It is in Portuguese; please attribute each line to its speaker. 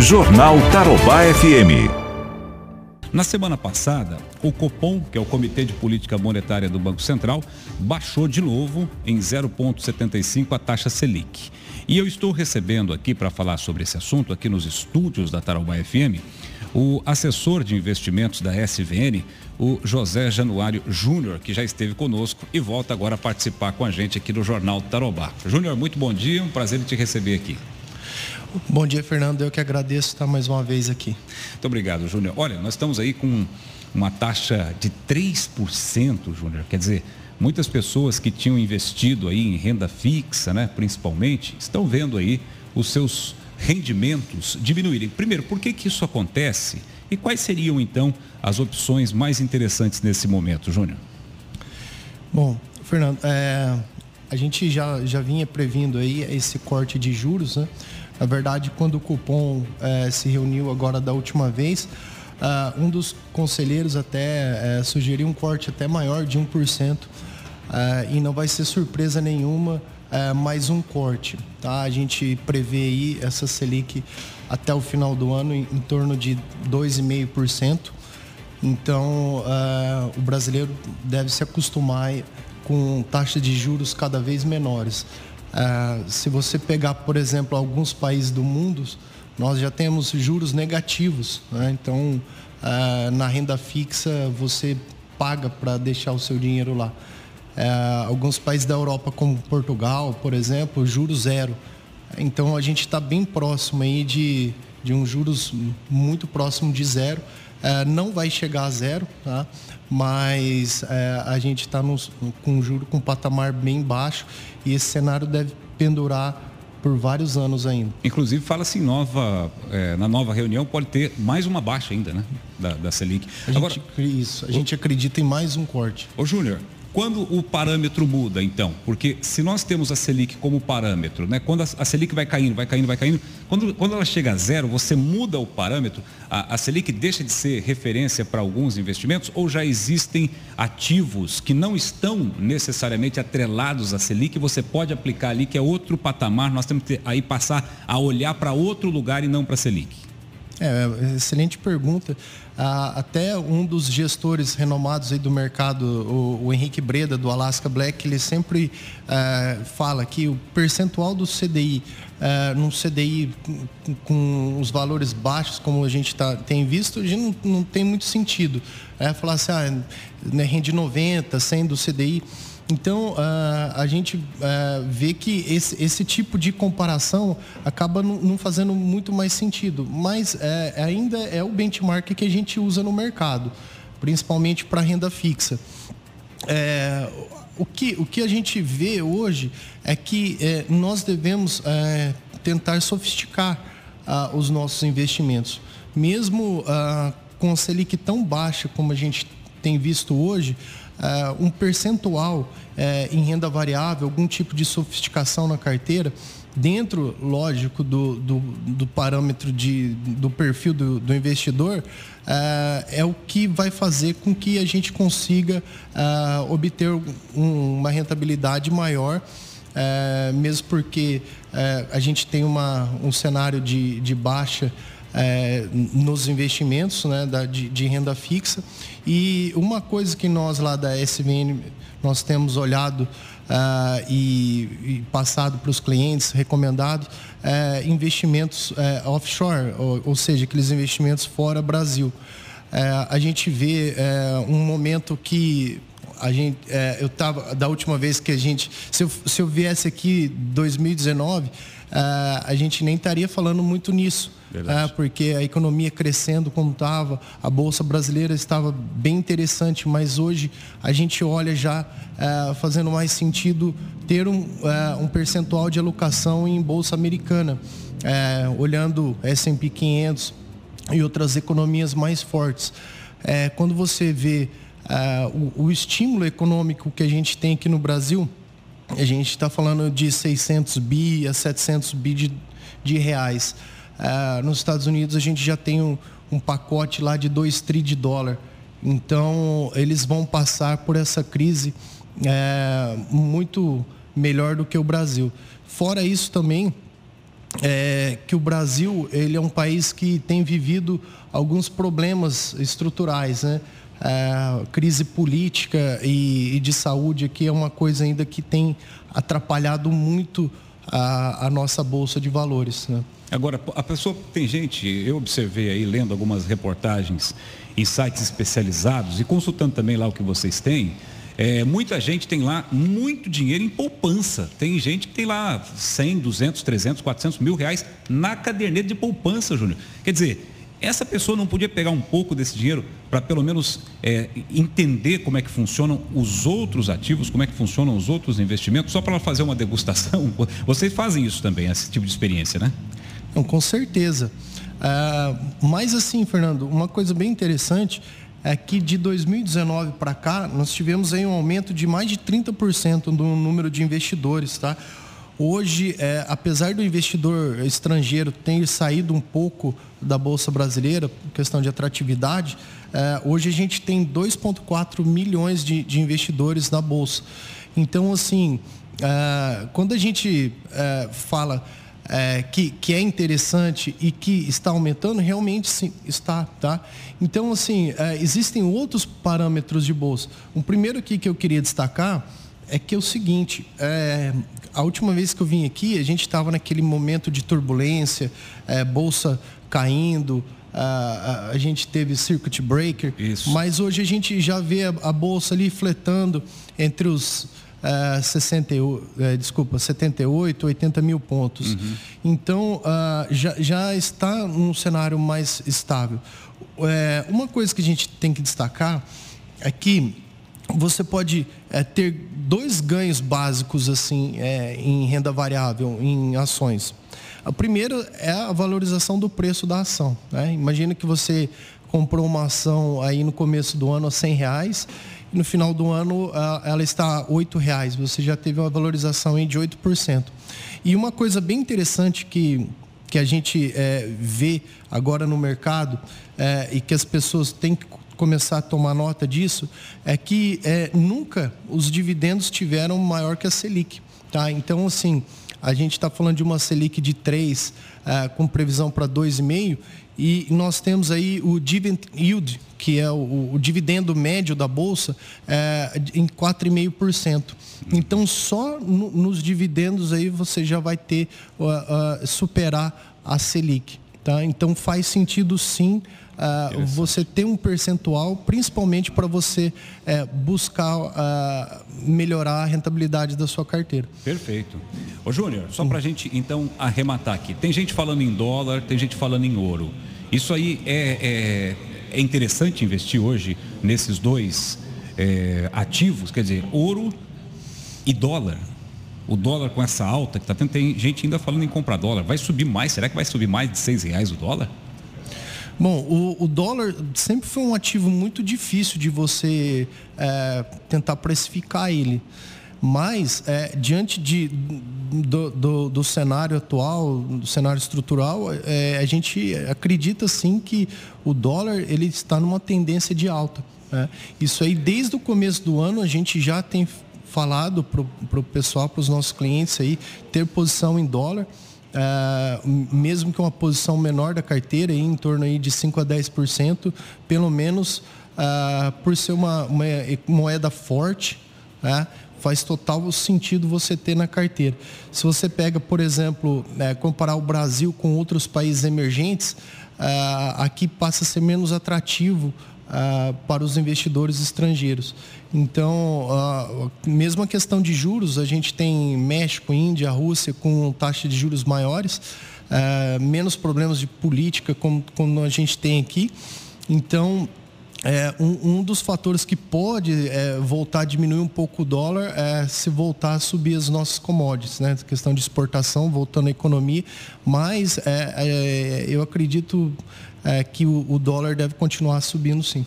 Speaker 1: Jornal Tarobá FM.
Speaker 2: Na semana passada, o Copom, que é o Comitê de Política Monetária do Banco Central, baixou de novo em 0,75 a taxa Selic. E eu estou recebendo aqui para falar sobre esse assunto, aqui nos estúdios da Tarobá FM, o assessor de investimentos da SVN, o José Januário Júnior, que já esteve conosco e volta agora a participar com a gente aqui do Jornal Tarobá. Júnior, muito bom dia, um prazer te receber aqui.
Speaker 3: Bom dia, Fernando. Eu que agradeço estar mais uma vez aqui.
Speaker 2: Muito obrigado, Júnior. Olha, nós estamos aí com uma taxa de 3%, Júnior. Quer dizer, muitas pessoas que tinham investido aí em renda fixa, né, principalmente, estão vendo aí os seus rendimentos diminuírem. Primeiro, por que, que isso acontece? E quais seriam, então, as opções mais interessantes nesse momento, Júnior?
Speaker 3: Bom, Fernando, é, a gente já, já vinha previndo aí esse corte de juros, né? Na verdade, quando o cupom é, se reuniu agora da última vez, uh, um dos conselheiros até é, sugeriu um corte até maior de 1%, uh, e não vai ser surpresa nenhuma uh, mais um corte. Tá? A gente prevê aí essa Selic até o final do ano em, em torno de 2,5%. Então, o brasileiro deve se acostumar com taxas de juros cada vez menores. Uh, se você pegar, por exemplo, alguns países do mundo, nós já temos juros negativos. Né? Então, uh, na renda fixa, você paga para deixar o seu dinheiro lá. Uh, alguns países da Europa, como Portugal, por exemplo, juros zero. Então, a gente está bem próximo aí de, de um juros muito próximo de zero. não vai chegar a zero, tá? mas a gente está com um juro com um patamar bem baixo e esse cenário deve pendurar por vários anos ainda.
Speaker 2: Inclusive, fala-se em nova, é, na nova reunião pode ter mais uma baixa ainda, né? Da, da Selic.
Speaker 3: A Agora, gente, isso, a gente acredita em mais um corte.
Speaker 2: Ô Júnior, quando o parâmetro muda, então? Porque se nós temos a Selic como parâmetro, né? quando a, Selic vai caindo, vai caindo, vai caindo, quando, quando ela chega a zero, você muda o parâmetro, a, a Selic deixa de ser referência para alguns investimentos ou já existem ativos que não estão necessariamente atrelados à Selic, você pode aplicar ali, que é outro patamar, nós temos que aí passar a olhar para outro lugar e não para a Selic?
Speaker 3: É, excelente pergunta. Ah, até um dos gestores renomados aí do mercado, o, Henrique Breda, do Alaska Black, ele sempre ah, fala que o percentual do CDI, ah, num CDI com, os valores baixos, como a gente tá, tem visto, não, não tem muito sentido. É, falar assim, ah, né, rende 90, 100 do CDI. Então, uh, a gente uh, vê que esse, esse, tipo de comparação acaba não fazendo muito mais sentido, mas é, ainda é o benchmark que a gente usa no mercado, principalmente para renda fixa. É, o, que, o que a gente vê hoje é que é, nós devemos tentar sofisticar uh, os nossos investimentos. Mesmo com a Selic tão baixa como a gente tem visto hoje, uh, um percentual uh, em renda variável, algum tipo de sofisticação na carteira, dentro, lógico, do, do, do parâmetro de, do perfil do, do investidor, uh, é o que vai fazer com que a gente consiga obter um, uma rentabilidade maior. Mesmo porque a gente tem uma, um cenário de, de baixa é, nos investimentos né, da, de, de, renda fixa. E uma coisa que nós lá da SVN nós temos olhado uh, e, e, passado para os clientes, recomendado, é, investimentos é, offshore, ou, ou, seja, aqueles investimentos fora Brasil. É, a gente vê é, um momento que a gente, é, eu estava da última vez que a gente, se eu, se eu viesse aqui 2019, a gente nem estaria falando muito nisso é, porque a economia crescendo como estava, a Bolsa Brasileira estava bem interessante, mas hoje a gente olha já é, fazendo mais sentido ter um, um percentual de alocação em Bolsa Americana, é, olhando S&P 500 e outras economias mais fortes. É, quando você vê o, o estímulo econômico que a gente tem aqui no Brasil, a gente está falando de 600 bi a 700 bi de, de reais. Uh, nos Estados Unidos a gente já tem um, um pacote lá de 2 tri de dólar. Então eles vão passar por essa crise é, muito melhor do que o Brasil. Fora isso também, é, que o Brasil ele é um país que tem vivido alguns problemas estruturais, né? É, crise política e, e, de saúde aqui é uma coisa ainda que tem atrapalhado muito a, a nossa bolsa de valores. Né?
Speaker 2: Agora, a pessoa tem gente, eu observei aí lendo algumas reportagens em sites especializados e consultando também lá o que vocês têm. É, muita gente tem lá muito dinheiro em poupança. Tem gente que tem lá 100, 200, 300, 400 mil reais na caderneta de poupança, Júnior. Quer dizer, essa pessoa não podia pegar um pouco desse dinheiro para pelo menos é, entender como é que funcionam os outros ativos, como é que funcionam os outros investimentos, só para ela fazer uma degustação? Vocês fazem isso também, esse tipo de experiência, né?
Speaker 3: Não, com certeza. Uh, mas assim, Fernando, uma coisa bem interessante é que de 2019 para cá, nós tivemos aí um aumento de mais de 30% no número de investidores, tá? Hoje, é, apesar do investidor estrangeiro ter saído um pouco da Bolsa Brasileira, questão de atratividade, é, hoje a gente tem 2,4 milhões de, de, investidores na Bolsa. Então, assim, é, quando a gente é, fala é, que, que é interessante e que está aumentando, realmente sim, está, tá? Então, assim, é, existem outros parâmetros de bolsa. O primeiro aqui que eu queria destacar é que é o seguinte, é, a última vez que eu vim aqui, a gente estava naquele momento de turbulência, é, bolsa caindo, a, a, a, gente teve circuit breaker, Isso. mas hoje a gente já vê a, a bolsa ali fletando entre os uh, 60, uh, desculpa, 78, 80 mil pontos. Uhum. Então, uh, já, já está num cenário mais estável. É, uma coisa que a gente tem que destacar é que você pode é, ter dois ganhos básicos assim é, em renda variável, em ações. O primeiro é a valorização do preço da ação. Né? Imagina que você comprou uma ação aí no começo do ano a 100 reais no final do ano ela está a R$ reais. Você já teve uma valorização de 8%. E uma coisa bem interessante que, que a gente é, vê agora no mercado é, e que as pessoas têm que começar a tomar nota disso é que é, nunca os dividendos tiveram maior que a Selic. Tá? Então, assim, a gente está falando de uma Selic de 3 é, com previsão para 2,5 e nós temos aí o dividend yield, que é o, o dividendo médio da Bolsa, é, em 4,5%. Então, só no, nos dividendos aí você já vai ter, uh, uh, superar a Selic. Tá? Então, faz sentido sim uh, você ter um percentual, principalmente para você uh, buscar uh, melhorar a rentabilidade da sua carteira.
Speaker 2: Perfeito. Ô Júnior, só para a gente então arrematar aqui. Tem gente falando em dólar, tem gente falando em ouro. Isso aí é, é, é interessante investir hoje nesses dois é, ativos, quer dizer, ouro e dólar. O dólar com essa alta que está tendo, tem gente ainda falando em comprar dólar. Vai subir mais? Será que vai subir mais de seis reais o dólar?
Speaker 3: Bom, o, o, dólar sempre foi um ativo muito difícil de você é, tentar precificar ele. Mas, é, diante de, do, do, do, cenário atual, do cenário estrutural, é, a gente acredita sim que o dólar ele está numa tendência de alta. Né? Isso aí, desde o começo do ano, a gente já tem falado para o pessoal, para os nossos clientes aí, ter posição em dólar. Uh, mesmo que uma posição menor da carteira, em torno aí de 5 a 10%, pelo menos uh, por ser uma, uma moeda forte, né, faz total sentido você ter na carteira. Se você pega, por exemplo, né, comparar o Brasil com outros países emergentes, uh, aqui passa a ser menos atrativo uh, para os investidores estrangeiros. Então, uh, mesmo a questão de juros, a gente tem México, Índia, Rússia com taxa de juros maiores, uh, menos problemas de política como, como a gente tem aqui. Então, é, um, um, dos fatores que pode é, voltar a diminuir um pouco o dólar é se voltar a subir as nossas commodities, né? questão de exportação, voltando à economia, mas é, é eu acredito é, que o, o, dólar deve continuar subindo sim.